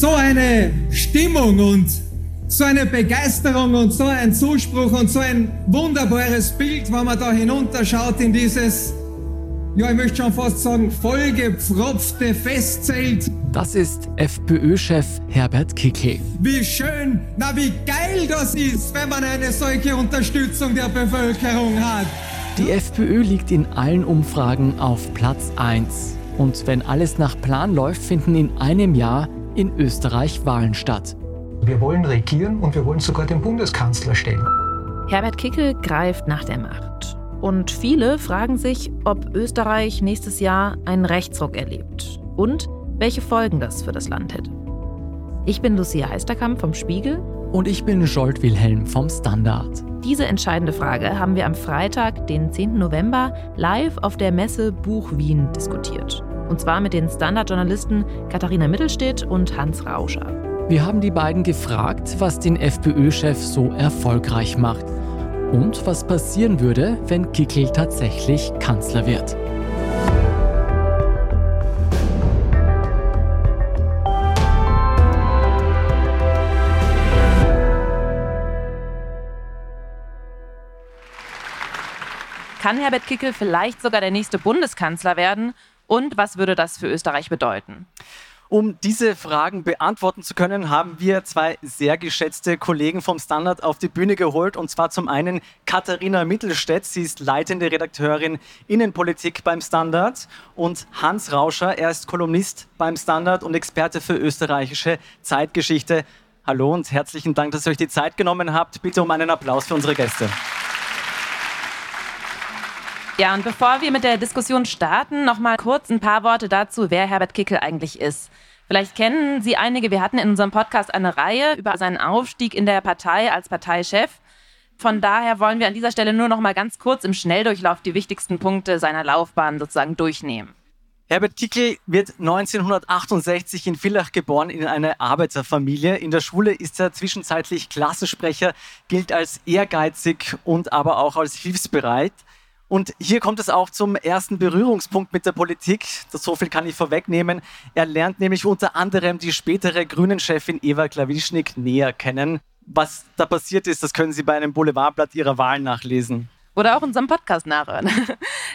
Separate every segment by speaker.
Speaker 1: so eine Stimmung und so eine Begeisterung und so ein Zuspruch und so ein wunderbares Bild, wenn man da hinunterschaut in dieses, ja, ich möchte schon fast sagen, vollgepfropfte Festzelt.
Speaker 2: Das ist FPÖ-Chef Herbert Kickl.
Speaker 1: Wie schön, na wie geil das ist, wenn man eine solche Unterstützung der Bevölkerung hat.
Speaker 2: Die FPÖ liegt in allen Umfragen auf Platz 1. Und wenn alles nach Plan läuft, finden in einem Jahr in Österreich Wahlen statt.
Speaker 3: Wir wollen regieren und wir wollen sogar den Bundeskanzler stellen.
Speaker 4: Herbert Kickel greift nach der Macht. Und viele fragen sich, ob Österreich nächstes Jahr einen Rechtsruck erlebt und welche Folgen das für das Land hätte. Ich bin Lucia Heisterkamp vom Spiegel.
Speaker 2: Und ich bin Scholt Wilhelm vom Standard.
Speaker 4: Diese entscheidende Frage haben wir am Freitag, den 10. November, live auf der Messe Buch Wien diskutiert. Und zwar mit den Standardjournalisten Katharina Mittelstedt und Hans Rauscher.
Speaker 2: Wir haben die beiden gefragt, was den FPÖ-Chef so erfolgreich macht und was passieren würde, wenn Kickl tatsächlich Kanzler wird.
Speaker 4: Kann Herbert Kickl vielleicht sogar der nächste Bundeskanzler werden? Und was würde das für Österreich bedeuten?
Speaker 5: Um diese Fragen beantworten zu können, haben wir zwei sehr geschätzte Kollegen vom Standard auf die Bühne geholt. Und zwar zum einen Katharina Mittelstädt, sie ist leitende Redakteurin Innenpolitik beim Standard. Und Hans Rauscher, er ist Kolumnist beim Standard und Experte für österreichische Zeitgeschichte. Hallo und herzlichen Dank, dass ihr euch die Zeit genommen habt. Bitte um einen Applaus für unsere Gäste.
Speaker 4: Ja, und bevor wir mit der Diskussion starten, noch mal kurz ein paar Worte dazu, wer Herbert Kickel eigentlich ist. Vielleicht kennen Sie einige, wir hatten in unserem Podcast eine Reihe über seinen Aufstieg in der Partei als Parteichef. Von daher wollen wir an dieser Stelle nur noch mal ganz kurz im Schnelldurchlauf die wichtigsten Punkte seiner Laufbahn sozusagen durchnehmen.
Speaker 5: Herbert Kickl wird 1968 in Villach geboren in einer Arbeiterfamilie. In der Schule ist er zwischenzeitlich Klassensprecher, gilt als ehrgeizig und aber auch als hilfsbereit. Und hier kommt es auch zum ersten Berührungspunkt mit der Politik. Das so viel kann ich vorwegnehmen. Er lernt nämlich unter anderem die spätere Grünen-Chefin Eva Klawischnik näher kennen. Was da passiert ist, das können Sie bei einem Boulevardblatt Ihrer Wahl nachlesen.
Speaker 4: Oder auch unserem Podcast nachhören.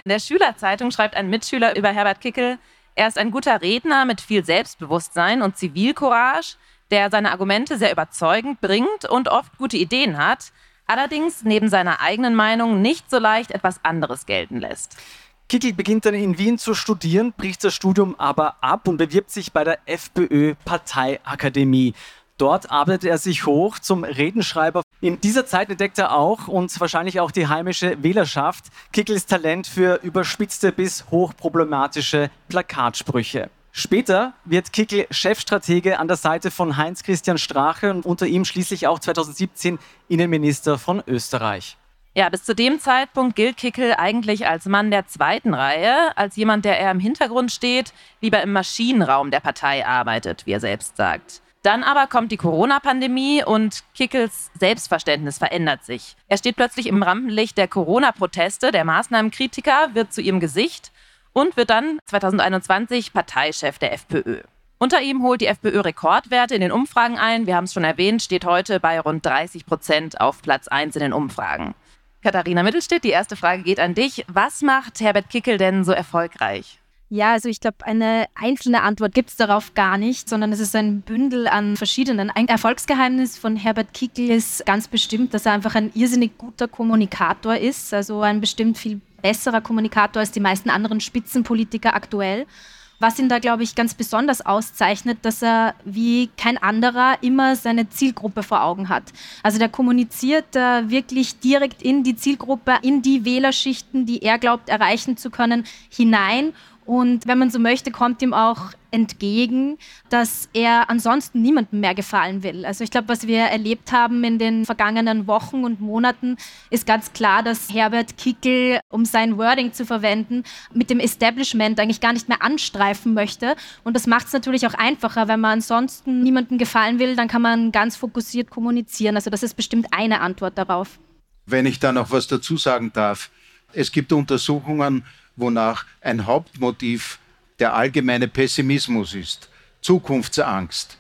Speaker 4: In der Schülerzeitung schreibt ein Mitschüler über Herbert Kickel, er ist ein guter Redner mit viel Selbstbewusstsein und Zivilcourage, der seine Argumente sehr überzeugend bringt und oft gute Ideen hat allerdings neben seiner eigenen Meinung nicht so leicht etwas anderes gelten lässt.
Speaker 5: Kickel beginnt dann in Wien zu studieren, bricht das Studium aber ab und bewirbt sich bei der FPÖ-Parteiakademie. Dort arbeitet er sich hoch zum Redenschreiber. In dieser Zeit entdeckt er auch und wahrscheinlich auch die heimische Wählerschaft Kickels Talent für überspitzte bis hochproblematische Plakatsprüche. Später wird Kickel Chefstratege an der Seite von Heinz-Christian Strache und unter ihm schließlich auch 2017 Innenminister von Österreich.
Speaker 4: Ja, bis zu dem Zeitpunkt gilt Kickel eigentlich als Mann der zweiten Reihe, als jemand, der eher im Hintergrund steht, lieber im Maschinenraum der Partei arbeitet, wie er selbst sagt. Dann aber kommt die Corona-Pandemie und Kickels Selbstverständnis verändert sich. Er steht plötzlich im Rampenlicht der Corona-Proteste, der Maßnahmenkritiker wird zu ihrem Gesicht und wird dann 2021 Parteichef der FPÖ. Unter ihm holt die FPÖ Rekordwerte in den Umfragen ein. Wir haben es schon erwähnt, steht heute bei rund 30 Prozent auf Platz 1 in den Umfragen. Katharina Mittelstedt, die erste Frage geht an dich. Was macht Herbert Kickel denn so erfolgreich?
Speaker 6: Ja, also ich glaube, eine einzelne Antwort gibt es darauf gar nicht, sondern es ist ein Bündel an verschiedenen. Ein Erfolgsgeheimnis von Herbert Kickel ist ganz bestimmt, dass er einfach ein irrsinnig guter Kommunikator ist, also ein bestimmt viel besserer Kommunikator als die meisten anderen Spitzenpolitiker aktuell. Was ihn da, glaube ich, ganz besonders auszeichnet, dass er wie kein anderer immer seine Zielgruppe vor Augen hat. Also der kommuniziert äh, wirklich direkt in die Zielgruppe, in die Wählerschichten, die er glaubt erreichen zu können, hinein und wenn man so möchte, kommt ihm auch entgegen, dass er ansonsten niemandem mehr gefallen will. Also ich glaube, was wir erlebt haben in den vergangenen Wochen und Monaten, ist ganz klar, dass Herbert Kickel, um sein Wording zu verwenden, mit dem Establishment eigentlich gar nicht mehr anstreifen möchte. Und das macht es natürlich auch einfacher, wenn man ansonsten niemandem gefallen will, dann kann man ganz fokussiert kommunizieren. Also das ist bestimmt eine Antwort darauf.
Speaker 7: Wenn ich da noch was dazu sagen darf. Es gibt Untersuchungen, wonach ein Hauptmotiv der allgemeine Pessimismus ist, Zukunftsangst,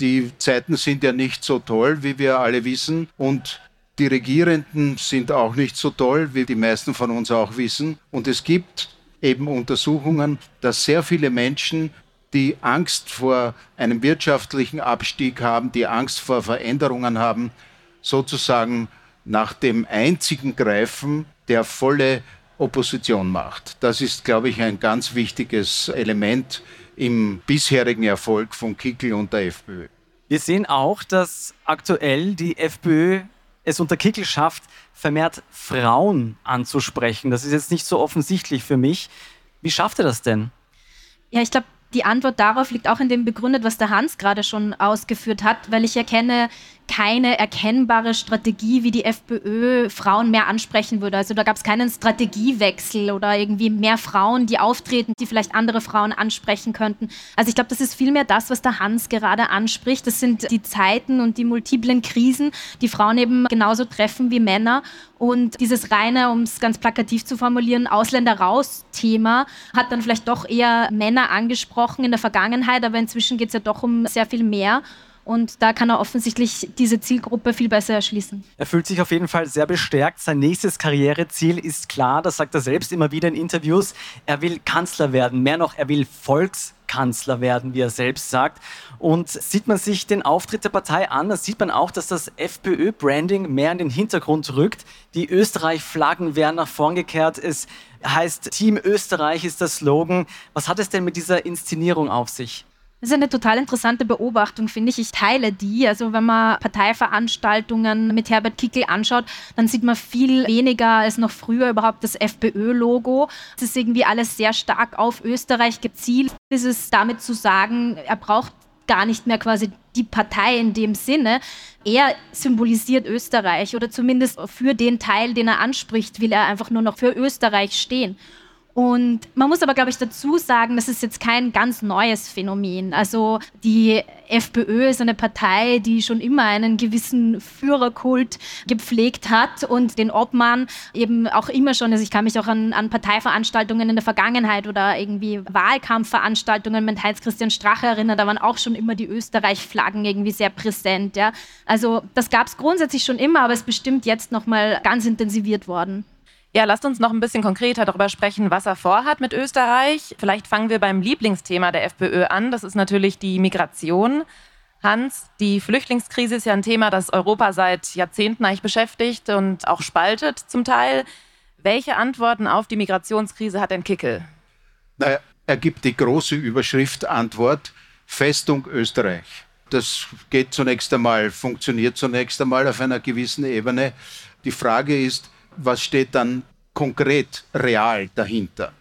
Speaker 7: Die Zeiten sind ja nicht so toll, wie wir alle wissen. Und die Regierenden sind auch nicht so toll, wie die meisten von uns auch wissen. Und es gibt eben Untersuchungen, dass sehr viele Menschen, die Angst vor einem wirtschaftlichen Abstieg haben, die Angst vor Veränderungen haben, sozusagen nach dem einzigen greifen, der volle Opposition macht. Das ist, glaube ich, ein ganz wichtiges Element im bisherigen Erfolg von Kickel und der FPÖ.
Speaker 5: Wir sehen auch, dass aktuell die FPÖ es unter Kickel schafft, vermehrt Frauen anzusprechen. Das ist jetzt nicht so offensichtlich für mich. Wie schafft er das denn?
Speaker 6: Ja, ich glaube, die Antwort darauf liegt auch in dem begründet, was der Hans gerade schon ausgeführt hat, weil ich erkenne keine erkennbare Strategie, wie die FPÖ Frauen mehr ansprechen würde. Also da gab es keinen Strategiewechsel oder irgendwie mehr Frauen, die auftreten, die vielleicht andere Frauen ansprechen könnten. Also ich glaube, das ist vielmehr das, was der Hans gerade anspricht. Das sind die Zeiten und die multiplen Krisen, die Frauen eben genauso treffen wie Männer. Und dieses reine, um es ganz plakativ zu formulieren, Ausländer raus Thema hat dann vielleicht doch eher Männer angesprochen in der Vergangenheit, aber inzwischen geht es ja doch um sehr viel mehr. Und da kann er offensichtlich diese Zielgruppe viel besser erschließen.
Speaker 5: Er fühlt sich auf jeden Fall sehr bestärkt. Sein nächstes Karriereziel ist klar, das sagt er selbst immer wieder in Interviews. Er will Kanzler werden. Mehr noch, er will Volkskanzler werden, wie er selbst sagt. Und sieht man sich den Auftritt der Partei an, da sieht man auch, dass das FPÖ-Branding mehr in den Hintergrund rückt. Die Österreich-Flaggen werden nach vorn gekehrt. Es heißt Team Österreich ist der Slogan. Was hat es denn mit dieser Inszenierung auf sich?
Speaker 6: Das ist eine total interessante Beobachtung, finde ich. Ich teile die. Also wenn man Parteiveranstaltungen mit Herbert Kickel anschaut, dann sieht man viel weniger als noch früher überhaupt das FPÖ-Logo. Es ist irgendwie alles sehr stark auf Österreich gezielt. Es ist damit zu sagen, er braucht gar nicht mehr quasi die Partei in dem Sinne. Er symbolisiert Österreich oder zumindest für den Teil, den er anspricht, will er einfach nur noch für Österreich stehen. Und man muss aber, glaube ich, dazu sagen, das ist jetzt kein ganz neues Phänomen. Also die FPÖ ist eine Partei, die schon immer einen gewissen Führerkult gepflegt hat und den Obmann eben auch immer schon, also ich kann mich auch an, an Parteiveranstaltungen in der Vergangenheit oder irgendwie Wahlkampfveranstaltungen mit Heinz-Christian Strache erinnern, da waren auch schon immer die Österreich-Flaggen irgendwie sehr präsent. Ja. Also das gab es grundsätzlich schon immer, aber es ist bestimmt jetzt nochmal ganz intensiviert worden.
Speaker 4: Ja, lasst uns noch ein bisschen konkreter darüber sprechen, was er vorhat mit Österreich. Vielleicht fangen wir beim Lieblingsthema der FPÖ an. Das ist natürlich die Migration. Hans, die Flüchtlingskrise ist ja ein Thema, das Europa seit Jahrzehnten eigentlich beschäftigt und auch spaltet zum Teil. Welche Antworten auf die Migrationskrise hat denn Kickel?
Speaker 7: Naja, er gibt die große Überschrift Antwort Festung Österreich. Das geht zunächst einmal, funktioniert zunächst einmal auf einer gewissen Ebene. Die Frage ist, was steht dann konkret, real dahinter?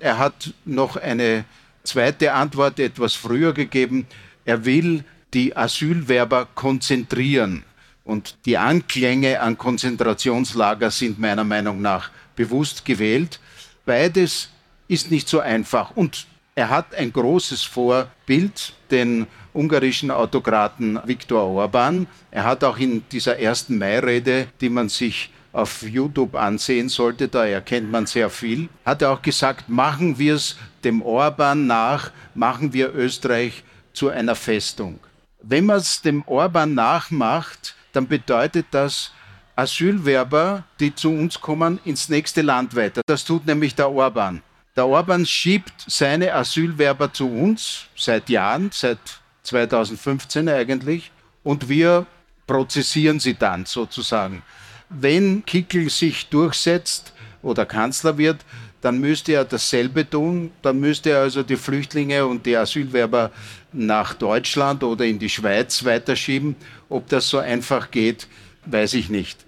Speaker 7: Er hat noch eine zweite Antwort etwas früher gegeben. Er will die Asylwerber konzentrieren. Und die Anklänge an Konzentrationslager sind meiner Meinung nach bewusst gewählt. Beides ist nicht so einfach. Und er hat ein großes Vorbild, den ungarischen Autokraten Viktor Orban. Er hat auch in dieser ersten Mai-Rede, die man sich auf YouTube ansehen sollte, da erkennt man sehr viel, hat er auch gesagt, machen wir es dem Orban nach, machen wir Österreich zu einer Festung. Wenn man es dem Orban nachmacht, dann bedeutet das, Asylwerber, die zu uns kommen, ins nächste Land weiter. Das tut nämlich der Orban. Der Orban schiebt seine Asylwerber zu uns seit Jahren, seit 2015 eigentlich, und wir prozessieren sie dann sozusagen wenn Kickel sich durchsetzt oder Kanzler wird, dann müsste er dasselbe tun. Dann müsste er also die Flüchtlinge und die Asylwerber nach Deutschland oder in die Schweiz weiterschieben. Ob das so einfach geht, weiß ich nicht.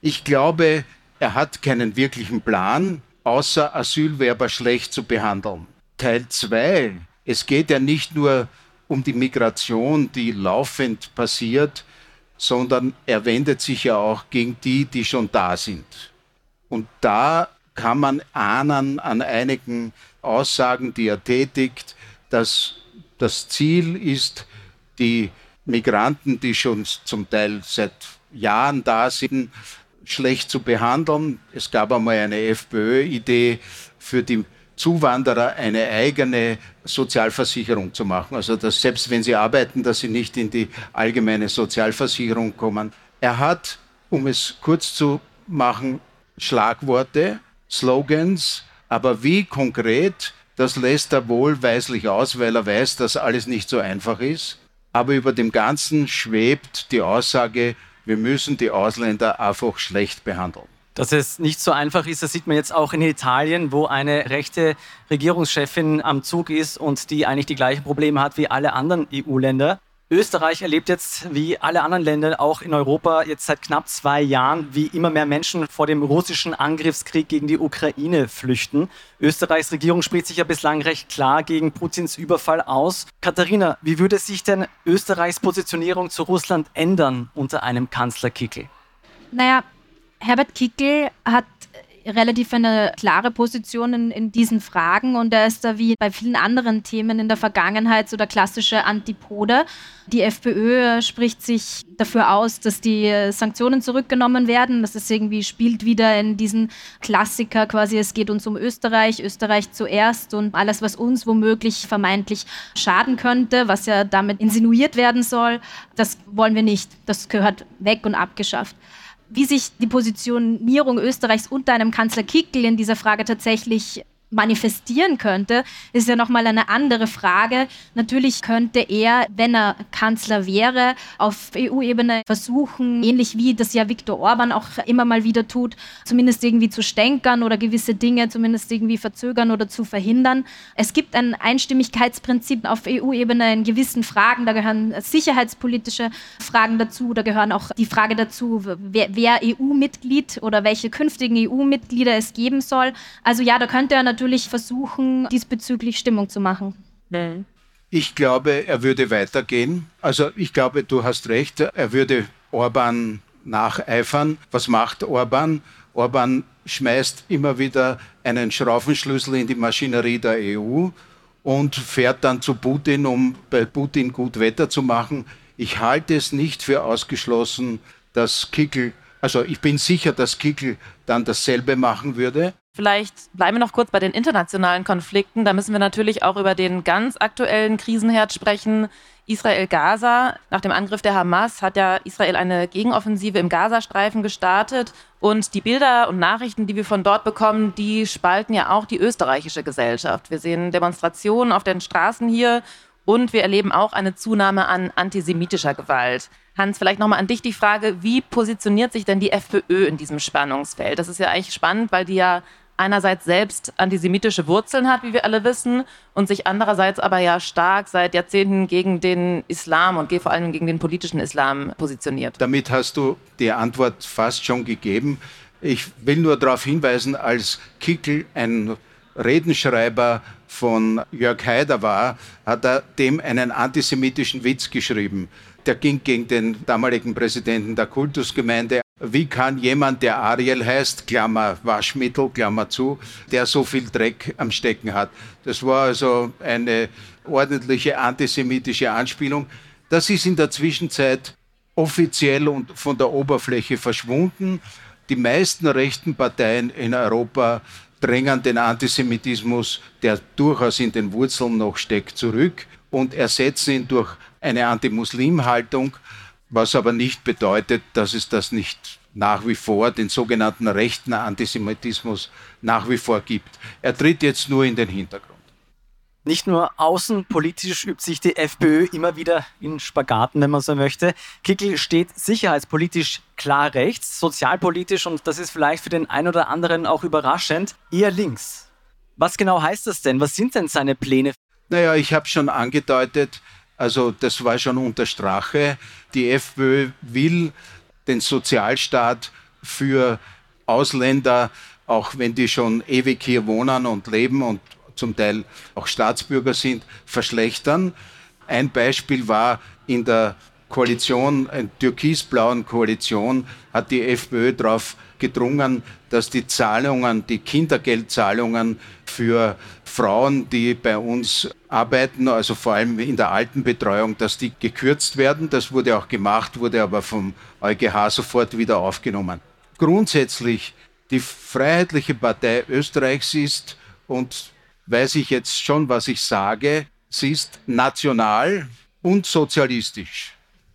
Speaker 7: Ich glaube, er hat keinen wirklichen Plan, außer Asylwerber schlecht zu behandeln. Teil 2. Es geht ja nicht nur um die Migration, die laufend passiert, sondern er wendet sich ja auch gegen die, die schon da sind. Und da kann man ahnen an einigen Aussagen, die er tätigt, dass das Ziel ist, die Migranten, die schon zum Teil seit Jahren da sind, schlecht zu behandeln. Es gab einmal eine FPÖ-Idee für die Zuwanderer eine eigene Sozialversicherung zu machen. Also dass selbst wenn sie arbeiten, dass sie nicht in die allgemeine Sozialversicherung kommen. Er hat, um es kurz zu machen, Schlagworte, Slogans, aber wie konkret, das lässt er wohlweislich aus, weil er weiß, dass alles nicht so einfach ist. Aber über dem Ganzen schwebt die Aussage, wir müssen die Ausländer einfach schlecht behandeln.
Speaker 5: Dass es nicht so einfach ist, das sieht man jetzt auch in Italien, wo eine rechte Regierungschefin am Zug ist und die eigentlich die gleichen Probleme hat wie alle anderen EU-Länder. Österreich erlebt jetzt, wie alle anderen Länder, auch in Europa, jetzt seit knapp zwei Jahren, wie immer mehr Menschen vor dem russischen Angriffskrieg gegen die Ukraine flüchten. Österreichs Regierung spricht sich ja bislang recht klar gegen Putins Überfall aus. Katharina, wie würde sich denn Österreichs Positionierung zu Russland ändern unter einem Kanzler Kickel?
Speaker 6: Naja, Herbert Kickel hat relativ eine klare Position in, in, diesen Fragen und er ist da wie bei vielen anderen Themen in der Vergangenheit so der klassische Antipode. Die FPÖ spricht sich dafür aus, dass die Sanktionen zurückgenommen werden. Das ist irgendwie spielt wieder in diesen Klassiker quasi, es geht uns um Österreich, Österreich zuerst und alles, was uns womöglich vermeintlich schaden könnte, was ja damit insinuiert werden soll, das wollen wir nicht. Das gehört weg und abgeschafft wie sich die Positionierung Österreichs unter einem Kanzler Kickl in dieser Frage tatsächlich manifestieren könnte, ist ja nochmal eine andere Frage. Natürlich könnte er, wenn er Kanzler wäre, auf EU-Ebene versuchen, ähnlich wie das ja Viktor Orban auch immer mal wieder tut, zumindest irgendwie zu stänkern oder gewisse Dinge zumindest irgendwie verzögern oder zu verhindern. Es gibt ein Einstimmigkeitsprinzip auf EU-Ebene in gewissen Fragen, da gehören sicherheitspolitische Fragen dazu, da gehören auch die Frage dazu, wer, wer EU-Mitglied oder welche künftigen EU-Mitglieder es geben soll. Also ja, da könnte er natürlich natürlich versuchen, diesbezüglich Stimmung zu machen.
Speaker 7: Ich glaube, er würde weitergehen. Also ich glaube, du hast recht, er würde Orban nacheifern. Was macht Orban? Orban schmeißt immer wieder einen Schraufenschlüssel in die Maschinerie der EU und fährt dann zu Putin, um bei Putin gut Wetter zu machen. Ich halte es nicht für ausgeschlossen, dass Kickel, also ich bin sicher, dass Kickel dann dasselbe machen würde.
Speaker 4: Vielleicht bleiben wir noch kurz bei den internationalen Konflikten. Da müssen wir natürlich auch über den ganz aktuellen Krisenherd sprechen. Israel-Gaza. Nach dem Angriff der Hamas hat ja Israel eine Gegenoffensive im Gazastreifen gestartet. Und die Bilder und Nachrichten, die wir von dort bekommen, die spalten ja auch die österreichische Gesellschaft. Wir sehen Demonstrationen auf den Straßen hier und wir erleben auch eine Zunahme an antisemitischer Gewalt. Hans, vielleicht nochmal an dich die Frage, wie positioniert sich denn die FPÖ in diesem Spannungsfeld? Das ist ja eigentlich spannend, weil die ja einerseits selbst antisemitische Wurzeln hat, wie wir alle wissen, und sich andererseits aber ja stark seit Jahrzehnten gegen den Islam und vor allem gegen den politischen Islam positioniert.
Speaker 7: Damit hast du die Antwort fast schon gegeben. Ich will nur darauf hinweisen, als Kickel ein Redenschreiber von Jörg Haider war, hat er dem einen antisemitischen Witz geschrieben. Der ging gegen den damaligen Präsidenten der Kultusgemeinde wie kann jemand, der Ariel heißt, Klammer Waschmittel, Klammer zu, der so viel Dreck am Stecken hat? Das war also eine ordentliche antisemitische Anspielung. Das ist in der Zwischenzeit offiziell und von der Oberfläche verschwunden. Die meisten rechten Parteien in Europa drängen den Antisemitismus, der durchaus in den Wurzeln noch steckt, zurück und ersetzen ihn durch eine Anti-Muslim-Haltung was aber nicht bedeutet, dass es das nicht nach wie vor, den sogenannten rechten Antisemitismus nach wie vor gibt. Er tritt jetzt nur in den Hintergrund.
Speaker 5: Nicht nur außenpolitisch übt sich die FPÖ immer wieder in Spagaten, wenn man so möchte. Kickel steht sicherheitspolitisch klar rechts, sozialpolitisch und das ist vielleicht für den einen oder anderen auch überraschend, eher links. Was genau heißt das denn? Was sind denn seine Pläne?
Speaker 7: Naja, ich habe schon angedeutet, also das war schon unter Strache. Die FPÖ will den Sozialstaat für Ausländer, auch wenn die schon ewig hier wohnen und leben und zum Teil auch Staatsbürger sind, verschlechtern. Ein Beispiel war in der Koalition, in türkisblauen Koalition, hat die FPÖ darauf gedrungen, dass die Zahlungen, die Kindergeldzahlungen für Frauen, die bei uns arbeiten, also vor allem in der Altenbetreuung, dass die gekürzt werden. Das wurde auch gemacht, wurde aber vom EuGH sofort wieder aufgenommen. Grundsätzlich die Freiheitliche Partei Österreichs ist und weiß ich jetzt schon, was ich sage. Sie ist national und sozialistisch.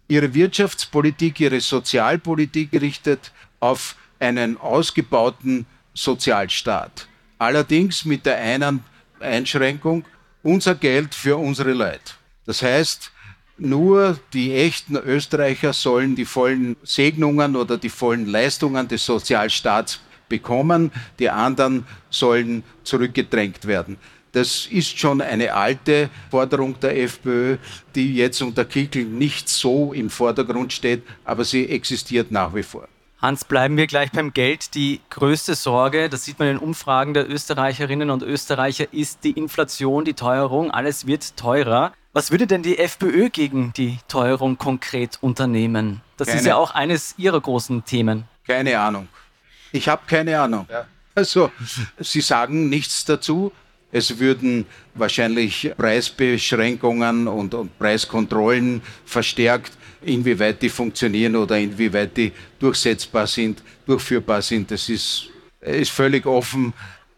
Speaker 7: Ihre Wirtschaftspolitik, ihre Sozialpolitik richtet auf einen ausgebauten Sozialstaat. Allerdings mit der einen Einschränkung, unser Geld für unsere Leute. Das heißt, nur die echten Österreicher sollen die vollen Segnungen oder die vollen Leistungen des Sozialstaats bekommen, die anderen sollen zurückgedrängt werden. Das ist schon eine alte Forderung der FPÖ, die jetzt unter Kickel nicht so im Vordergrund steht, aber sie existiert nach wie vor.
Speaker 5: Hans, bleiben wir gleich beim Geld. Die größte Sorge, das sieht man in den Umfragen der Österreicherinnen und Österreicher, ist die Inflation, die Teuerung. Alles wird teurer. Was würde denn die FPÖ gegen die Teuerung konkret unternehmen? Das keine, ist ja auch eines ihrer großen Themen.
Speaker 7: Keine Ahnung. Ich habe keine Ahnung. Ja. Also, Sie sagen nichts dazu. Es würden wahrscheinlich Preisbeschränkungen und, und, Preiskontrollen verstärkt. Inwieweit die funktionieren oder inwieweit die durchsetzbar sind, durchführbar sind, das ist, ist völlig offen.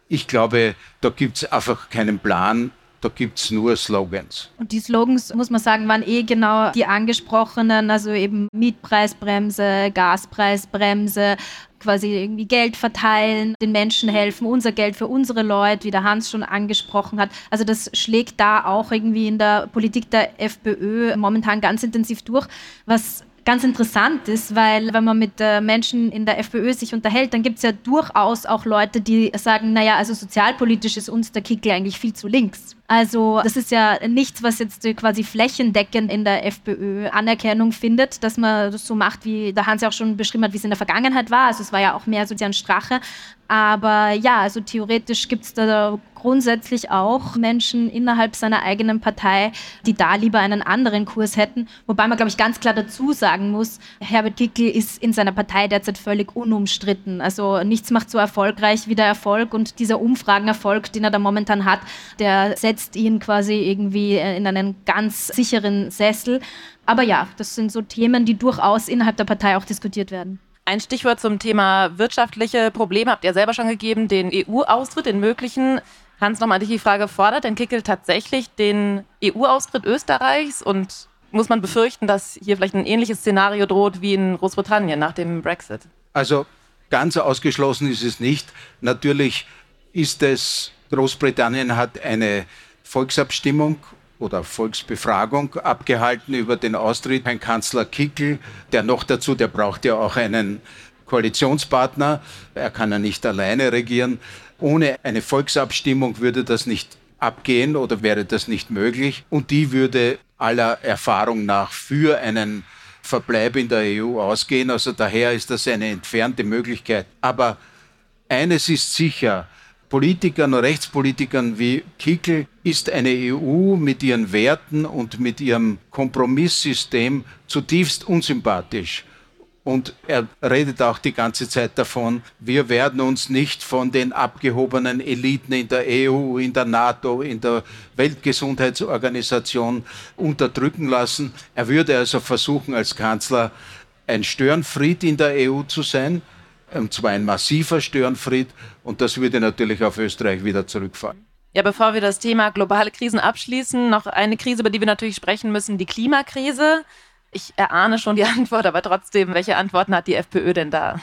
Speaker 7: Ich glaube, da gibt es einfach keinen Plan da gibt es nur Slogans.
Speaker 6: Und die Slogans, muss man sagen, waren eh genau die angesprochenen, also eben Mietpreisbremse, Gaspreisbremse, quasi irgendwie Geld verteilen, den Menschen helfen, unser Geld für unsere Leute, wie der Hans schon angesprochen hat. Also das schlägt da auch irgendwie in der Politik der FPÖ momentan ganz intensiv durch, was ganz interessant ist, weil wenn man mit äh, Menschen in der FPÖ sich unterhält, dann gibt es ja durchaus auch Leute, die sagen, naja, also sozialpolitisch ist uns der Kickel eigentlich viel zu links. Also das ist ja nichts, was jetzt quasi flächendeckend in der FPÖ Anerkennung findet, dass man das so macht, wie der Hans ja auch schon beschrieben hat, wie es in der Vergangenheit war. Also es war ja auch mehr sozialen Strache. Aber ja, also theoretisch gibt es da grundsätzlich auch Menschen innerhalb seiner eigenen Partei, die da lieber einen anderen Kurs hätten. Wobei man, glaube ich, ganz klar dazu sagen muss, Herbert Kickl ist in seiner Partei derzeit völlig unumstritten. Also nichts macht so erfolgreich wie der Erfolg und dieser Umfragenerfolg, den er da momentan hat, der setzt ihn quasi irgendwie in einen ganz sicheren Sessel. Aber ja, das sind so Themen, die durchaus innerhalb der Partei auch diskutiert werden.
Speaker 4: Ein Stichwort zum Thema wirtschaftliche Probleme habt ihr selber schon gegeben, den EU-Austritt, den möglichen. Hans, nochmal dich die Frage, fordert denn Kickel tatsächlich den EU-Austritt Österreichs und muss man befürchten, dass hier vielleicht ein ähnliches Szenario droht wie in Großbritannien nach dem Brexit?
Speaker 7: Also ganz ausgeschlossen ist es nicht. Natürlich ist es, Großbritannien hat eine Volksabstimmung oder Volksbefragung abgehalten über den Austritt. Ein Kanzler Kickel, der noch dazu, der braucht ja auch einen Koalitionspartner. Er kann ja nicht alleine regieren. Ohne eine Volksabstimmung würde das nicht abgehen oder wäre das nicht möglich. Und die würde aller Erfahrung nach für einen Verbleib in der EU ausgehen. Also daher ist das eine entfernte Möglichkeit. Aber eines ist sicher, Politikern, Rechtspolitikern wie Kickel ist eine EU mit ihren Werten und mit ihrem Kompromisssystem zutiefst unsympathisch. Und er redet auch die ganze Zeit davon, wir werden uns nicht von den abgehobenen Eliten in der EU, in der NATO, in der Weltgesundheitsorganisation unterdrücken lassen. Er würde also versuchen, als Kanzler ein Störenfried in der EU zu sein und zwar ein massiver Störenfried und das würde natürlich auf Österreich wieder zurückfallen.
Speaker 4: Ja, bevor wir das Thema globale Krisen abschließen, noch eine Krise, über die wir natürlich sprechen müssen, die Klimakrise. Ich erahne schon die Antwort, aber trotzdem, welche Antworten hat die FPÖ denn da?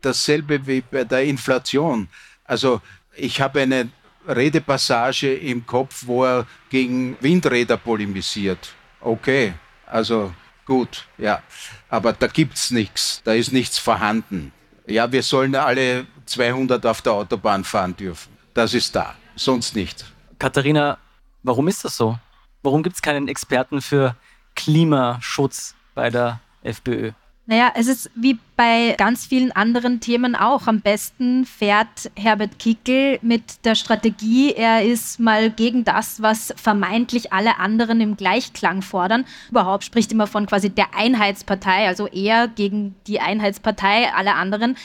Speaker 7: Dasselbe wie bei der Inflation. Also ich habe eine Redepassage im Kopf, wo er gegen Windräder polemisiert. Okay, also gut, ja. Aber da gibt es nichts, da ist nichts vorhanden. Ja, wir sollen alle 200 auf der Autobahn fahren dürfen. Das ist da, sonst nicht.
Speaker 5: Katharina, warum ist das so? Warum gibt es keinen Experten für Klimaschutz bei der FPÖ?
Speaker 6: Naja, es ist wie bei ganz vielen anderen Themen auch. Am besten fährt Herbert Kickel mit der Strategie, er ist mal gegen das, was vermeintlich alle anderen im Gleichklang fordern. Überhaupt spricht immer von quasi der Einheitspartei, also er gegen die Einheitspartei, alle anderen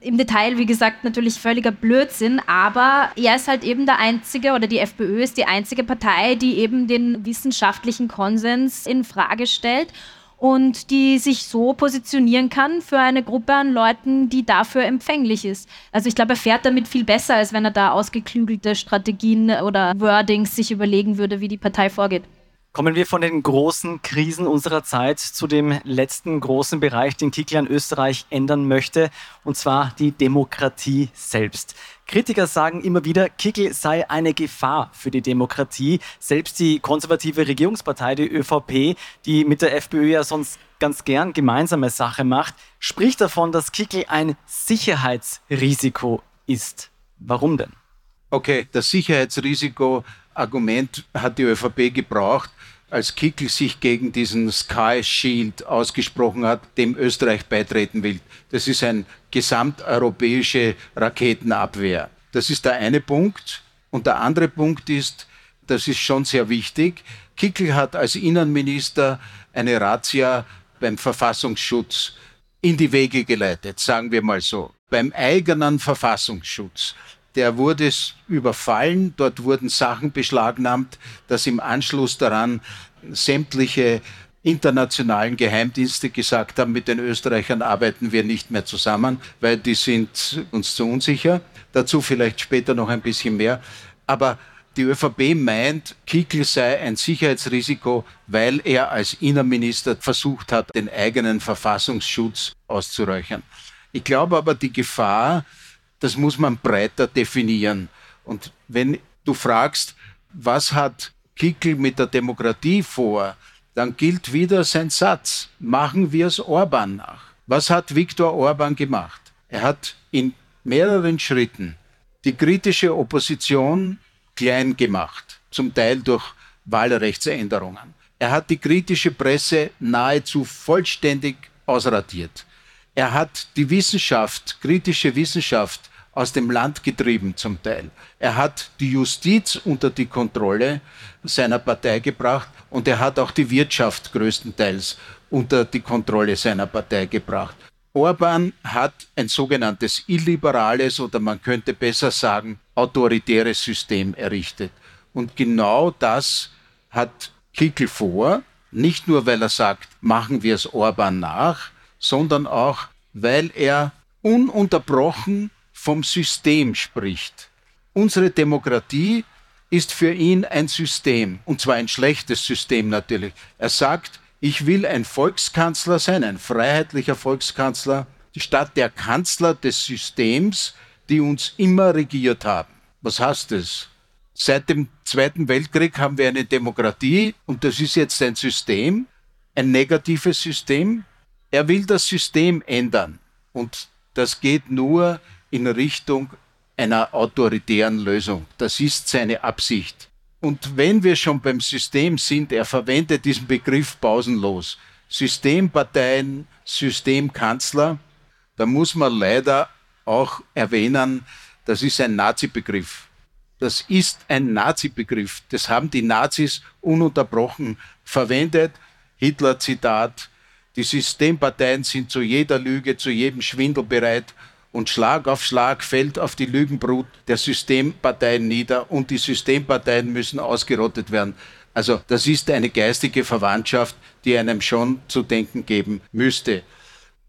Speaker 6: im Detail, wie gesagt, natürlich völliger Blödsinn, aber er ist halt eben der einzige oder die FPÖ ist die einzige Partei, die eben den wissenschaftlichen Konsens in Frage stellt und die sich so positionieren kann für eine Gruppe an Leuten, die dafür empfänglich ist. Also ich glaube, er fährt damit viel besser, als wenn er da ausgeklügelte Strategien oder Wordings sich überlegen würde, wie die Partei vorgeht.
Speaker 5: Kommen wir von den großen Krisen unserer Zeit zu dem letzten großen Bereich, den Kickl an Österreich ändern möchte, und zwar die Demokratie selbst. Kritiker sagen immer wieder, Kickl sei eine Gefahr für die Demokratie. Selbst die konservative Regierungspartei, die ÖVP, die mit der FPÖ ja sonst ganz gern gemeinsame Sache macht, spricht davon, dass Kickl ein Sicherheitsrisiko ist. Warum denn?
Speaker 7: Okay, das Sicherheitsrisiko-Argument hat die ÖVP gebraucht, als Kickl sich gegen diesen Sky Shield ausgesprochen hat, dem Österreich beitreten will. Das ist eine gesamteuropäische Raketenabwehr. Das ist der eine Punkt. Und der andere Punkt ist, das ist schon sehr wichtig, Kickl hat als Innenminister eine Razzia beim Verfassungsschutz in die Wege geleitet, sagen wir mal so. Beim eigenen Verfassungsschutz der wurde überfallen, dort wurden Sachen beschlagnahmt, dass im Anschluss daran sämtliche internationalen Geheimdienste gesagt haben, mit den Österreichern arbeiten wir nicht mehr zusammen, weil die sind uns zu unsicher. Dazu vielleicht später noch ein bisschen mehr. Aber die ÖVP meint, Kickl sei ein Sicherheitsrisiko, weil er als Innenminister versucht hat, den eigenen Verfassungsschutz auszuräuchern. Ich glaube aber, die Gefahr, das muss man breiter definieren. Und wenn du fragst, was hat Kickl mit der Demokratie vor, dann gilt wieder sein Satz, machen wir es Orban nach. Was hat Viktor Orban gemacht? Er hat in mehreren Schritten die kritische Opposition klein gemacht, zum Teil durch Wahlrechtsänderungen. Er hat die kritische Presse nahezu vollständig ausradiert. Er hat die Wissenschaft, kritische Wissenschaft aus dem Land getrieben zum Teil. Er hat die Justiz unter die Kontrolle seiner Partei gebracht und er hat auch die Wirtschaft größtenteils unter die Kontrolle seiner Partei gebracht. Orban hat ein sogenanntes illiberales oder man könnte besser sagen autoritäres System errichtet. Und genau das hat Kickel vor, nicht nur weil er sagt, machen wir es Orban nach, sondern auch weil er ununterbrochen vom System spricht. Unsere Demokratie ist für ihn ein System, und zwar ein schlechtes System natürlich. Er sagt, ich will ein Volkskanzler sein, ein freiheitlicher Volkskanzler, statt der Kanzler des Systems, die uns immer regiert haben. Was heißt das? Seit dem Zweiten Weltkrieg haben wir eine Demokratie und das ist jetzt ein System, ein negatives System. Er will das System ändern und das geht nur, in Richtung einer autoritären Lösung. Das ist seine Absicht. Und wenn wir schon beim System sind, er verwendet diesen Begriff pausenlos. Systemparteien, Systemkanzler, da muss man leider auch erwähnen, das ist ein Nazi-Begriff. Das ist ein Nazi-Begriff. Das haben die Nazis ununterbrochen verwendet. Hitler-Zitat. Die Systemparteien sind zu jeder Lüge, zu jedem Schwindel bereit und Schlag auf Schlag fällt auf die Lügenbrut der Systemparteien nieder und die Systemparteien müssen ausgerottet werden. Also das ist eine geistige Verwandtschaft, die einem schon zu denken geben müsste.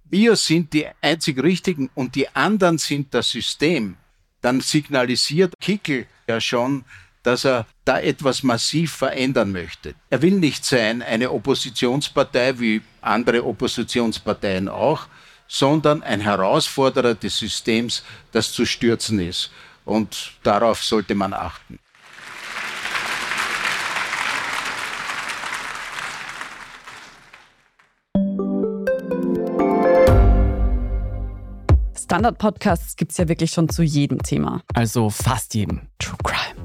Speaker 7: Wir sind die einzig Richtigen und die anderen sind das System. Dann signalisiert Kickel ja schon, dass er da etwas massiv verändern möchte. Er will nicht sein eine Oppositionspartei wie andere Oppositionsparteien auch, sondern ein Herausforderer des Systems, das zu stürzen ist. Und darauf sollte man achten.
Speaker 8: Standard-Podcasts gibt es ja wirklich schon zu jedem Thema.
Speaker 2: Also fast jedem. True Crime.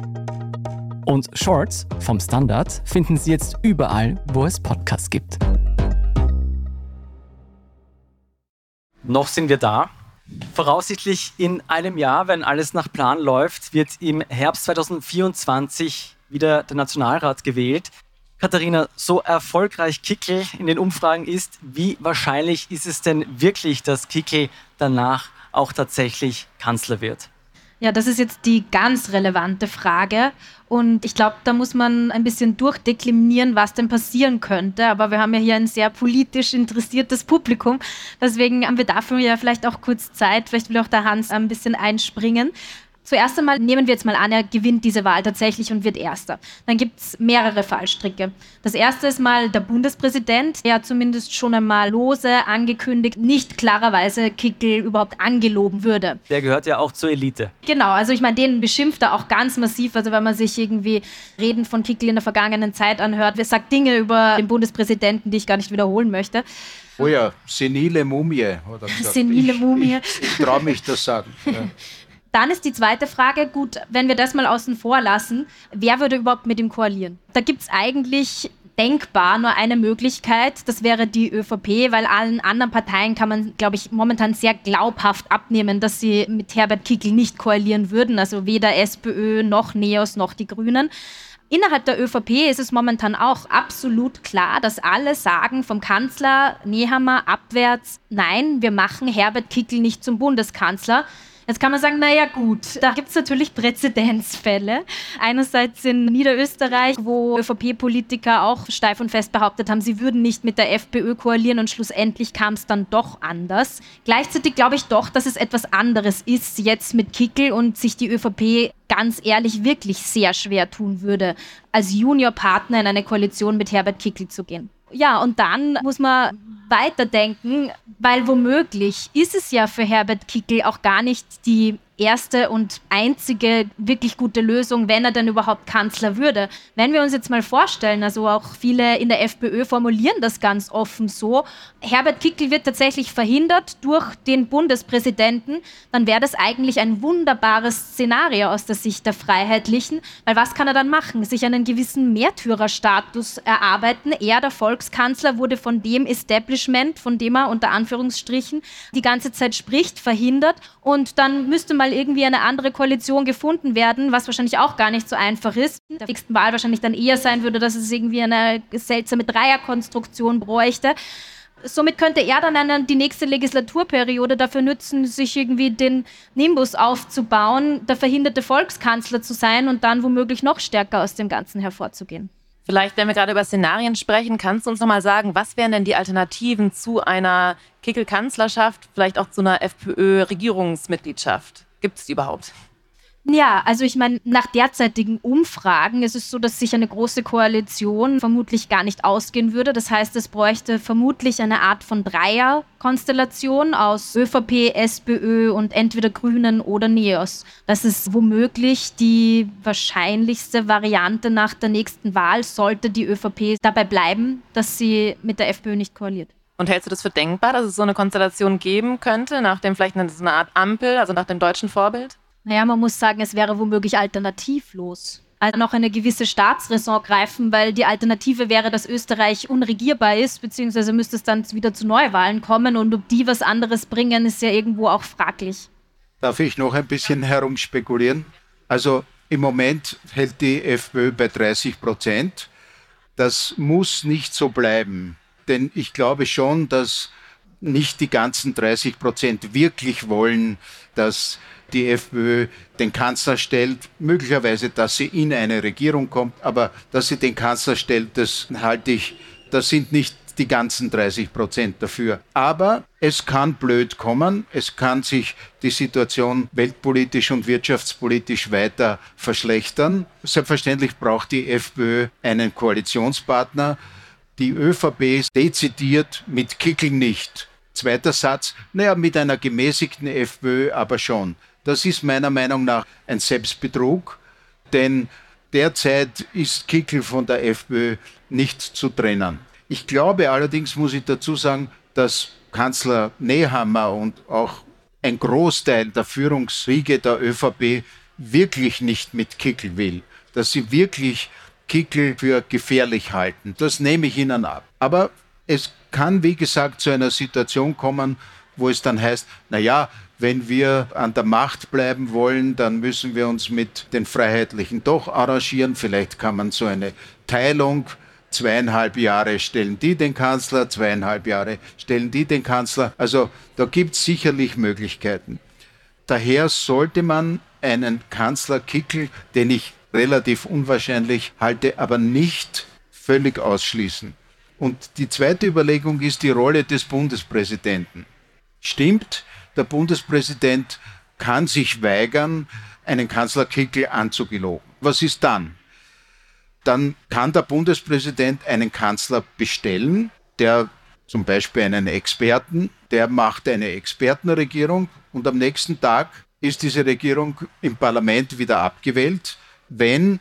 Speaker 2: Und Shorts vom Standard finden Sie jetzt überall, wo es Podcasts gibt.
Speaker 5: Noch sind wir da. Voraussichtlich in einem Jahr, wenn alles nach Plan läuft, wird im Herbst 2024 wieder der Nationalrat gewählt. Katharina, so erfolgreich Kickel in den Umfragen ist, wie wahrscheinlich ist es denn wirklich, dass Kickel danach auch tatsächlich Kanzler wird?
Speaker 6: Ja, das ist jetzt die ganz relevante Frage. Und ich glaube, da muss man ein bisschen durchdeklinieren, was denn passieren könnte. Aber wir haben ja hier ein sehr politisch interessiertes Publikum. Deswegen haben wir dafür ja vielleicht auch kurz Zeit. Vielleicht will auch der Hans ein bisschen einspringen. Zuerst einmal nehmen wir jetzt mal an, er gewinnt diese Wahl tatsächlich und wird Erster. Dann gibt es mehrere Fallstricke. Das erste ist mal der Bundespräsident, der zumindest schon einmal lose angekündigt, nicht klarerweise Kickel überhaupt angeloben würde.
Speaker 5: Der gehört ja auch zur Elite.
Speaker 6: Genau, also ich meine, den beschimpft er auch ganz massiv. Also wenn man sich irgendwie Reden von Kickel in der vergangenen Zeit anhört, wer sagt Dinge über den Bundespräsidenten, die ich gar nicht wiederholen möchte.
Speaker 7: Oh ja, senile Mumie, er.
Speaker 6: Senile Mumie.
Speaker 7: Ich, ich traue mich das sagen. Ja.
Speaker 6: Dann ist die zweite Frage, gut, wenn wir das mal außen vor lassen, wer würde überhaupt mit ihm koalieren? Da gibt es eigentlich denkbar nur eine Möglichkeit, das wäre die ÖVP, weil allen anderen Parteien kann man, glaube ich, momentan sehr glaubhaft abnehmen, dass sie mit Herbert Kickl nicht koalieren würden, also weder SPÖ noch NEOS noch die Grünen. Innerhalb der ÖVP ist es momentan auch absolut klar, dass alle sagen vom Kanzler Nehammer abwärts, nein, wir machen Herbert Kickl nicht zum Bundeskanzler. Jetzt kann man sagen, naja gut, da gibt es natürlich Präzedenzfälle. Einerseits in Niederösterreich, wo ÖVP-Politiker auch steif und fest behauptet haben, sie würden nicht mit der FPÖ koalieren und schlussendlich kam es dann doch anders. Gleichzeitig glaube ich doch, dass es etwas anderes ist jetzt mit Kickel und sich die ÖVP ganz ehrlich wirklich sehr schwer tun würde, als Juniorpartner in eine Koalition mit Herbert Kickel zu gehen. Ja, und dann muss man weiterdenken, weil womöglich ist es ja für Herbert Kickel auch gar nicht die erste und einzige wirklich gute Lösung, wenn er denn überhaupt Kanzler würde. Wenn wir uns jetzt mal vorstellen, also auch viele in der FPÖ formulieren das ganz offen so, Herbert Kickl wird tatsächlich verhindert durch den Bundespräsidenten, dann wäre das eigentlich ein wunderbares Szenario aus der Sicht der Freiheitlichen, weil was kann er dann machen? Sich einen gewissen Märtyrerstatus erarbeiten. Er, der Volkskanzler, wurde von dem Establishment, von dem er unter Anführungsstrichen die ganze Zeit spricht, verhindert und dann müsste mal irgendwie eine andere Koalition gefunden werden, was wahrscheinlich auch gar nicht so einfach ist. Der nächsten Wahl wahrscheinlich dann eher sein würde, dass es irgendwie eine seltsame Dreierkonstruktion bräuchte. Somit könnte er dann eine, die nächste Legislaturperiode dafür nützen, sich irgendwie den Nimbus aufzubauen, der verhinderte Volkskanzler zu sein und dann womöglich noch stärker aus dem Ganzen hervorzugehen.
Speaker 4: Vielleicht, wenn wir gerade über Szenarien sprechen, kannst du uns nochmal sagen, was wären denn die Alternativen zu einer Kickel-Kanzlerschaft, vielleicht auch zu einer FPÖ-Regierungsmitgliedschaft? Gibt es die überhaupt?
Speaker 6: Ja, also ich meine, nach derzeitigen Umfragen ist es so, dass sich eine große Koalition vermutlich gar nicht ausgehen würde. Das heißt, es bräuchte vermutlich eine Art von Dreierkonstellation aus ÖVP, SPÖ und entweder Grünen oder Neos. Das ist womöglich die wahrscheinlichste Variante nach der nächsten Wahl, sollte die ÖVP dabei bleiben, dass sie mit der FPÖ nicht koaliert.
Speaker 4: Und hältst du das für denkbar, dass es so eine Konstellation geben könnte, nach dem vielleicht eine, so eine Art Ampel, also nach dem deutschen Vorbild?
Speaker 6: Naja, man muss sagen, es wäre womöglich alternativlos. Also noch eine gewisse Staatsräson greifen, weil die Alternative wäre, dass Österreich unregierbar ist, beziehungsweise müsste es dann wieder zu Neuwahlen kommen und ob die was anderes bringen, ist ja irgendwo auch fraglich.
Speaker 7: Darf ich noch ein bisschen herumspekulieren? Also im Moment hält die FPÖ bei 30 Prozent. Das muss nicht so bleiben, denn ich glaube schon, dass nicht die ganzen 30 Prozent wirklich wollen, dass die FPÖ den Kanzler stellt, möglicherweise, dass sie in eine Regierung kommt, aber dass sie den Kanzler stellt, das halte ich, das sind nicht die ganzen 30 Prozent dafür. Aber es kann blöd kommen, es kann sich die Situation weltpolitisch und wirtschaftspolitisch weiter verschlechtern. Selbstverständlich braucht die FPÖ einen Koalitionspartner. Die ÖVP dezidiert mit Kickel nicht. Zweiter Satz, naja, mit einer gemäßigten FPÖ aber schon. Das ist meiner Meinung nach ein Selbstbetrug, denn derzeit ist Kickel von der FPÖ nicht zu trennen. Ich glaube allerdings, muss ich dazu sagen, dass Kanzler Nehammer und auch ein Großteil der Führungsriege der ÖVP wirklich nicht mit Kickel will, dass sie wirklich Kickel für gefährlich halten. Das nehme ich ihnen ab. Aber es kann, wie gesagt, zu einer Situation kommen, wo es dann heißt, na ja, wenn wir an der Macht bleiben wollen, dann müssen wir uns mit den Freiheitlichen doch arrangieren. Vielleicht kann man so eine Teilung zweieinhalb Jahre stellen die den Kanzler, zweieinhalb Jahre stellen die den Kanzler. Also da gibt es sicherlich Möglichkeiten. Daher sollte man einen Kanzler Kickel, den ich relativ unwahrscheinlich halte, aber nicht völlig ausschließen. Und die zweite Überlegung ist die Rolle des Bundespräsidenten. Stimmt, der Bundespräsident kann sich weigern, einen Kanzler Kickel anzugeloben. Was ist dann? Dann kann der Bundespräsident einen Kanzler bestellen, der zum Beispiel einen Experten, der macht eine Expertenregierung und am nächsten Tag ist diese Regierung im Parlament wieder abgewählt, wenn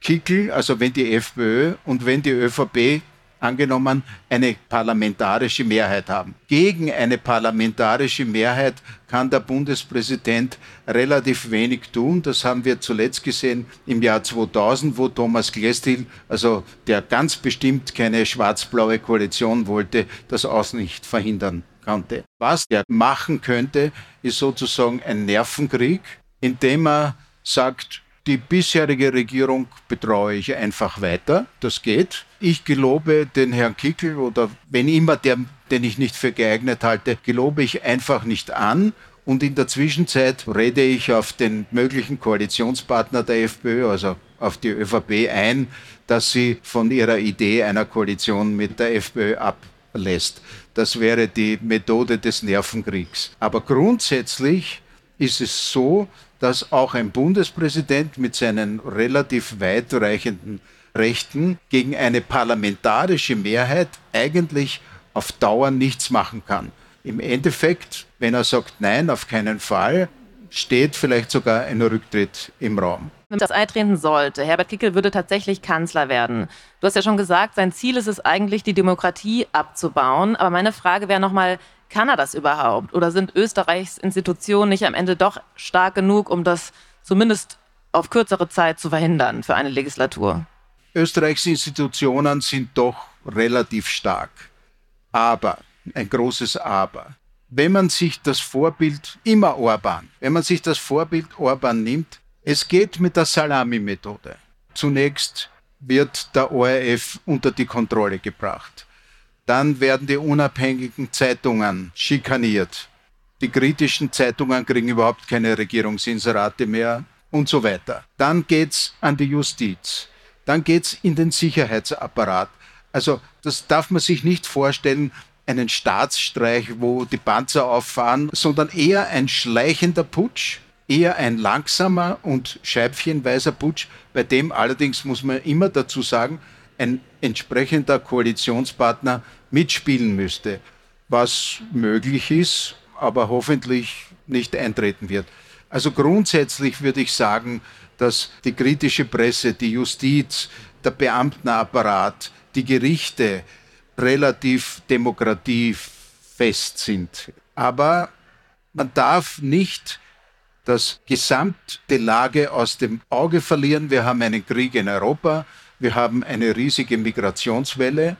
Speaker 7: Kickel, also wenn die FPÖ und wenn die ÖVP angenommen eine parlamentarische Mehrheit haben. Gegen eine parlamentarische Mehrheit kann der Bundespräsident relativ wenig tun. Das haben wir zuletzt gesehen im Jahr 2000, wo Thomas Glestil, also der ganz bestimmt keine schwarz-blaue Koalition wollte, das auch nicht verhindern konnte. Was er machen könnte, ist sozusagen ein Nervenkrieg, indem er sagt, die bisherige Regierung betreue ich einfach weiter. Das geht. Ich gelobe den Herrn Kickel oder wenn immer der, den ich nicht für geeignet halte, gelobe ich einfach nicht an. Und in der Zwischenzeit rede ich auf den möglichen Koalitionspartner der FPÖ, also auf die ÖVP ein, dass sie von ihrer Idee einer Koalition mit der FPÖ ablässt. Das wäre die Methode des Nervenkriegs. Aber grundsätzlich ist es so, dass auch ein Bundespräsident mit seinen relativ weitreichenden Rechten gegen eine parlamentarische Mehrheit eigentlich auf Dauer nichts machen kann. Im Endeffekt, wenn er sagt Nein, auf keinen Fall, steht vielleicht sogar ein Rücktritt im Raum.
Speaker 4: Wenn das eintreten sollte, Herbert Kickel würde tatsächlich Kanzler werden. Du hast ja schon gesagt, sein Ziel ist es eigentlich, die Demokratie abzubauen. Aber meine Frage wäre nochmal, kann er das überhaupt? Oder sind Österreichs Institutionen nicht am Ende doch stark genug, um das zumindest auf kürzere Zeit zu verhindern für eine Legislatur?
Speaker 7: Österreichs Institutionen sind doch relativ stark. Aber, ein großes Aber, wenn man sich das Vorbild, immer Orban, wenn man sich das Vorbild Orban nimmt, es geht mit der Salami-Methode. Zunächst wird der ORF unter die Kontrolle gebracht. Dann werden die unabhängigen Zeitungen schikaniert. Die kritischen Zeitungen kriegen überhaupt keine Regierungsinserate mehr und so weiter. Dann geht's an die Justiz. Dann geht's in den Sicherheitsapparat. Also das darf man sich nicht vorstellen, einen Staatsstreich, wo die Panzer auffahren, sondern eher ein schleichender Putsch, eher ein langsamer und scheibchenweiser Putsch, bei dem allerdings muss man immer dazu sagen, ein entsprechender Koalitionspartner mitspielen müsste, was möglich ist, aber hoffentlich nicht eintreten wird. Also grundsätzlich würde ich sagen, dass die kritische Presse, die Justiz, der Beamtenapparat, die Gerichte relativ demokratiefest sind. Aber man darf nicht das gesamte Lage aus dem Auge verlieren. Wir haben einen Krieg in Europa. Wir haben eine riesige Migrationswelle.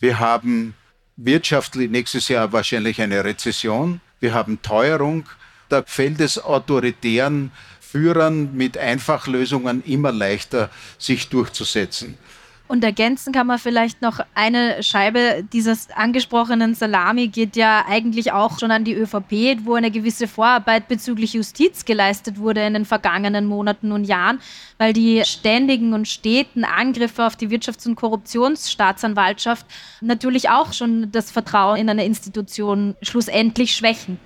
Speaker 7: Wir haben wirtschaftlich nächstes Jahr wahrscheinlich eine Rezession. Wir haben Teuerung. Da fällt es autoritären Führern mit Einfachlösungen immer leichter, sich durchzusetzen.
Speaker 6: Und ergänzen kann man vielleicht noch eine Scheibe dieses angesprochenen Salami geht ja eigentlich auch schon an die ÖVP, wo eine gewisse Vorarbeit bezüglich Justiz geleistet wurde in den vergangenen Monaten und Jahren, weil die ständigen und steten Angriffe auf die Wirtschafts- und Korruptionsstaatsanwaltschaft natürlich auch schon das Vertrauen in eine Institution schlussendlich schwächen.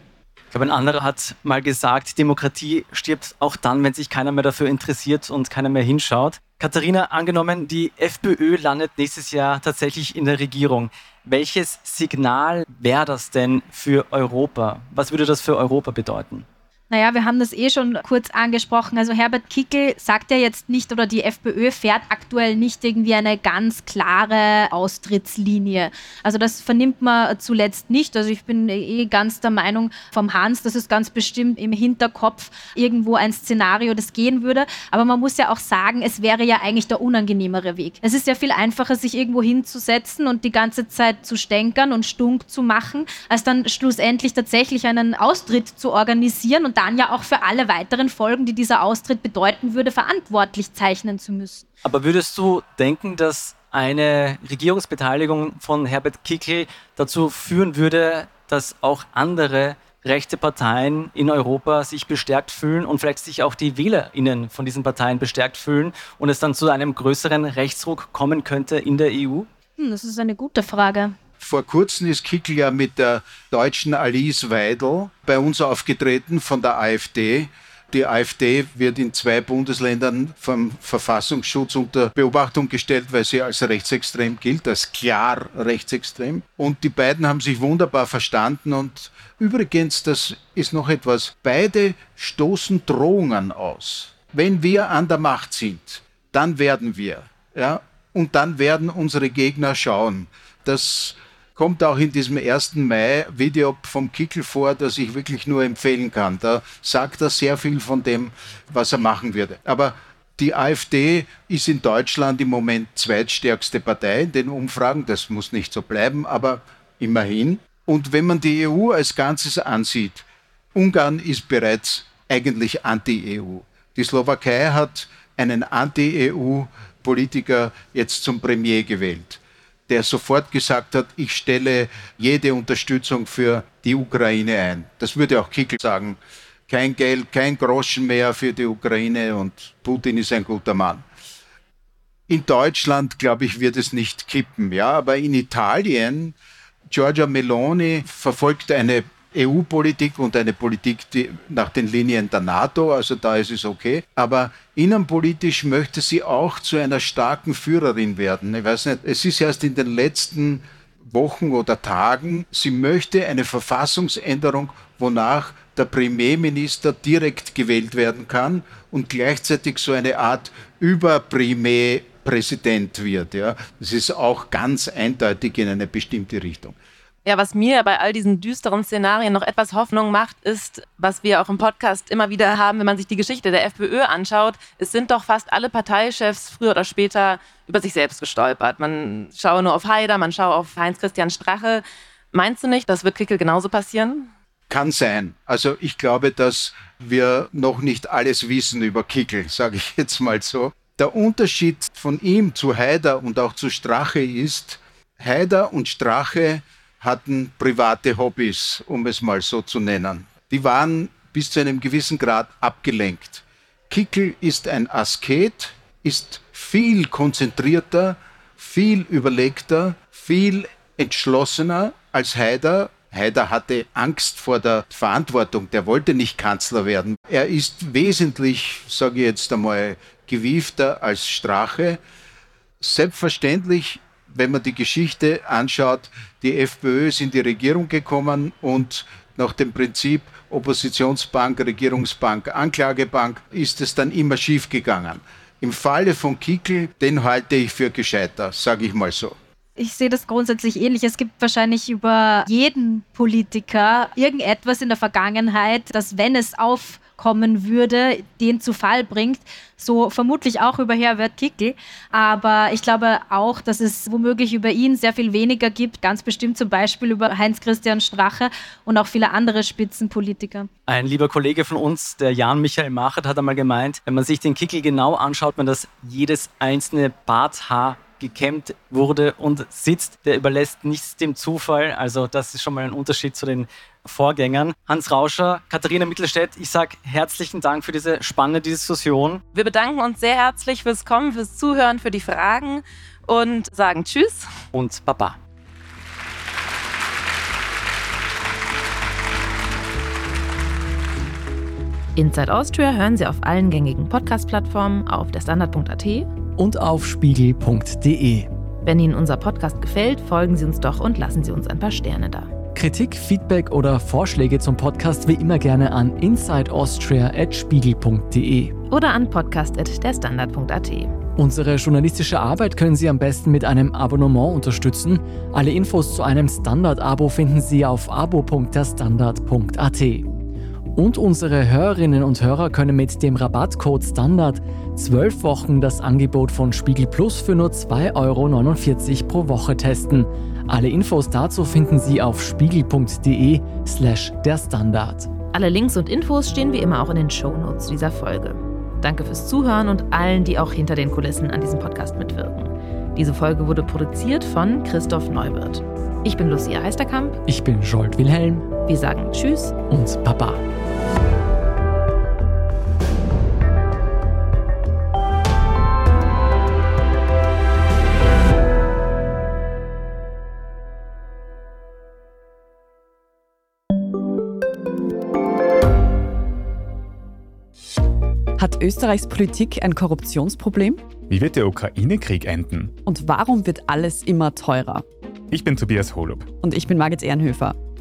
Speaker 5: Ich glaube, ein anderer hat mal gesagt, Demokratie stirbt auch dann, wenn sich keiner mehr dafür interessiert und keiner mehr hinschaut. Katharina, angenommen, die FPÖ landet nächstes Jahr tatsächlich in der Regierung. Welches Signal wäre das denn für Europa? Was würde das für Europa bedeuten?
Speaker 6: Naja, wir haben das eh schon kurz angesprochen. Also Herbert Kickel sagt ja jetzt nicht oder die FPÖ fährt aktuell nicht irgendwie eine ganz klare Austrittslinie. Also das vernimmt man zuletzt nicht. Also ich bin eh ganz der Meinung vom Hans, dass es ganz bestimmt im Hinterkopf irgendwo ein Szenario, das gehen würde. Aber man muss ja auch sagen, es wäre ja eigentlich der unangenehmere Weg. Es ist ja viel einfacher, sich irgendwo hinzusetzen und die ganze Zeit zu stänkern und stunk zu machen, als dann schlussendlich tatsächlich einen Austritt zu organisieren und dann ja auch für alle weiteren Folgen, die dieser Austritt bedeuten würde, verantwortlich zeichnen zu müssen.
Speaker 5: Aber würdest du denken, dass eine Regierungsbeteiligung von Herbert Kickl dazu führen würde, dass auch andere rechte Parteien in Europa sich bestärkt fühlen und vielleicht sich auch die WählerInnen von diesen Parteien bestärkt fühlen und es dann zu einem größeren Rechtsruck kommen könnte in der EU?
Speaker 6: Hm, das ist eine gute Frage.
Speaker 7: Vor kurzem ist Kickl ja mit der deutschen Alice Weidel bei uns aufgetreten von der AfD. Die AfD wird in zwei Bundesländern vom Verfassungsschutz unter Beobachtung gestellt, weil sie als rechtsextrem gilt, als klar rechtsextrem. Und die beiden haben sich wunderbar verstanden. Und übrigens, das ist noch etwas, beide stoßen Drohungen aus. Wenn wir an der Macht sind, dann werden wir. Ja? Und dann werden unsere Gegner schauen. Das kommt auch in diesem 1. Mai-Video vom Kickel vor, das ich wirklich nur empfehlen kann. Da sagt er sehr viel von dem, was er machen würde. Aber die AfD ist in Deutschland im Moment zweitstärkste Partei in den Umfragen. Das muss nicht so bleiben, aber immerhin. Und wenn man die EU als Ganzes ansieht, Ungarn ist bereits eigentlich anti-EU. Die Slowakei hat einen Anti-EU-Politiker jetzt zum Premier gewählt der sofort gesagt hat, ich stelle jede Unterstützung für die Ukraine ein. Das würde auch Kickel sagen. Kein Geld, kein Groschen mehr für die Ukraine und Putin ist ein guter Mann. In Deutschland, glaube ich, wird es nicht kippen, ja, aber in Italien, Giorgia Meloni verfolgt eine EU-Politik und eine Politik die nach den Linien der NATO, also da ist es okay. Aber innenpolitisch möchte sie auch zu einer starken Führerin werden. Ich weiß nicht, es ist erst in den letzten Wochen oder Tagen, sie möchte eine Verfassungsänderung, wonach der Premierminister direkt gewählt werden kann und gleichzeitig so eine Art Überpremier-Präsident wird. Ja. Das ist auch ganz eindeutig in eine bestimmte Richtung.
Speaker 4: Ja, was mir bei all diesen düsteren Szenarien noch etwas Hoffnung macht, ist, was wir auch im Podcast immer wieder haben, wenn man sich die Geschichte der FPÖ anschaut, es sind doch fast alle Parteichefs früher oder später über sich selbst gestolpert. Man schaue nur auf Haider, man schaue auf Heinz-Christian Strache. Meinst du nicht, das wird Kickel genauso passieren?
Speaker 7: Kann sein. Also ich glaube, dass wir noch nicht alles wissen über Kickel, sage ich jetzt mal so. Der Unterschied von ihm zu Haider und auch zu Strache ist, Haider und Strache hatten private Hobbys, um es mal so zu nennen. Die waren bis zu einem gewissen Grad abgelenkt. Kickel ist ein Asket, ist viel konzentrierter, viel überlegter, viel entschlossener als Haider. Haider hatte Angst vor der Verantwortung, der wollte nicht Kanzler werden. Er ist wesentlich, sage ich jetzt einmal, gewiefter als Strache. Selbstverständlich wenn man die Geschichte anschaut, die FPÖ ist in die Regierung gekommen und nach dem Prinzip Oppositionsbank, Regierungsbank, Anklagebank ist es dann immer schief gegangen. Im Falle von Kickel, den halte ich für gescheiter, sage ich mal so.
Speaker 6: Ich sehe das grundsätzlich ähnlich. Es gibt wahrscheinlich über jeden Politiker irgendetwas in der Vergangenheit, dass wenn es auf kommen würde, den zu Fall bringt. So vermutlich auch über Herbert Kickl. Aber ich glaube auch, dass es womöglich über ihn sehr viel weniger gibt. Ganz bestimmt zum Beispiel über Heinz-Christian Strache und auch viele andere Spitzenpolitiker.
Speaker 5: Ein lieber Kollege von uns, der Jan Michael Machert, hat einmal gemeint, wenn man sich den Kickl genau anschaut, man das jedes einzelne Barthaar gekämmt wurde und sitzt, der überlässt nichts dem Zufall. Also das ist schon mal ein Unterschied zu den Vorgängern. Hans Rauscher, Katharina Mittelstädt, ich sage herzlichen Dank für diese spannende Diskussion.
Speaker 4: Wir bedanken uns sehr herzlich fürs Kommen, fürs Zuhören, für die Fragen und sagen Tschüss.
Speaker 5: Und Baba.
Speaker 4: Inside Austria hören Sie auf allen gängigen Podcast-Plattformen, auf der Standard.at
Speaker 2: und auf spiegel.de.
Speaker 4: Wenn Ihnen unser Podcast gefällt, folgen Sie uns doch und lassen Sie uns ein paar Sterne da.
Speaker 5: Kritik, Feedback oder Vorschläge zum Podcast wie immer gerne an insideaustria.spiegel.de
Speaker 4: oder an podcast.derstandard.at.
Speaker 5: Unsere journalistische Arbeit können Sie am besten mit einem Abonnement unterstützen. Alle Infos zu einem Standard-Abo finden Sie auf abo.derstandard.at. Und unsere Hörerinnen und Hörer können mit dem Rabattcode Standard zwölf Wochen das Angebot von Spiegel Plus für nur 2,49 Euro pro Woche testen. Alle Infos dazu finden Sie auf spiegel.de slash der Standard.
Speaker 4: Alle Links und Infos stehen wie immer auch in den Shownotes dieser Folge. Danke fürs Zuhören und allen, die auch hinter den Kulissen an diesem Podcast mitwirken. Diese Folge wurde produziert von Christoph Neuwirth. Ich bin Lucia Heisterkamp.
Speaker 5: Ich bin Jolt Wilhelm.
Speaker 4: Wir sagen Tschüss
Speaker 5: und Baba.
Speaker 8: Hat Österreichs Politik ein Korruptionsproblem?
Speaker 9: Wie wird der Ukraine-Krieg enden?
Speaker 8: Und warum wird alles immer teurer?
Speaker 9: Ich bin Tobias Holub.
Speaker 8: Und ich bin Margit Ehrenhöfer.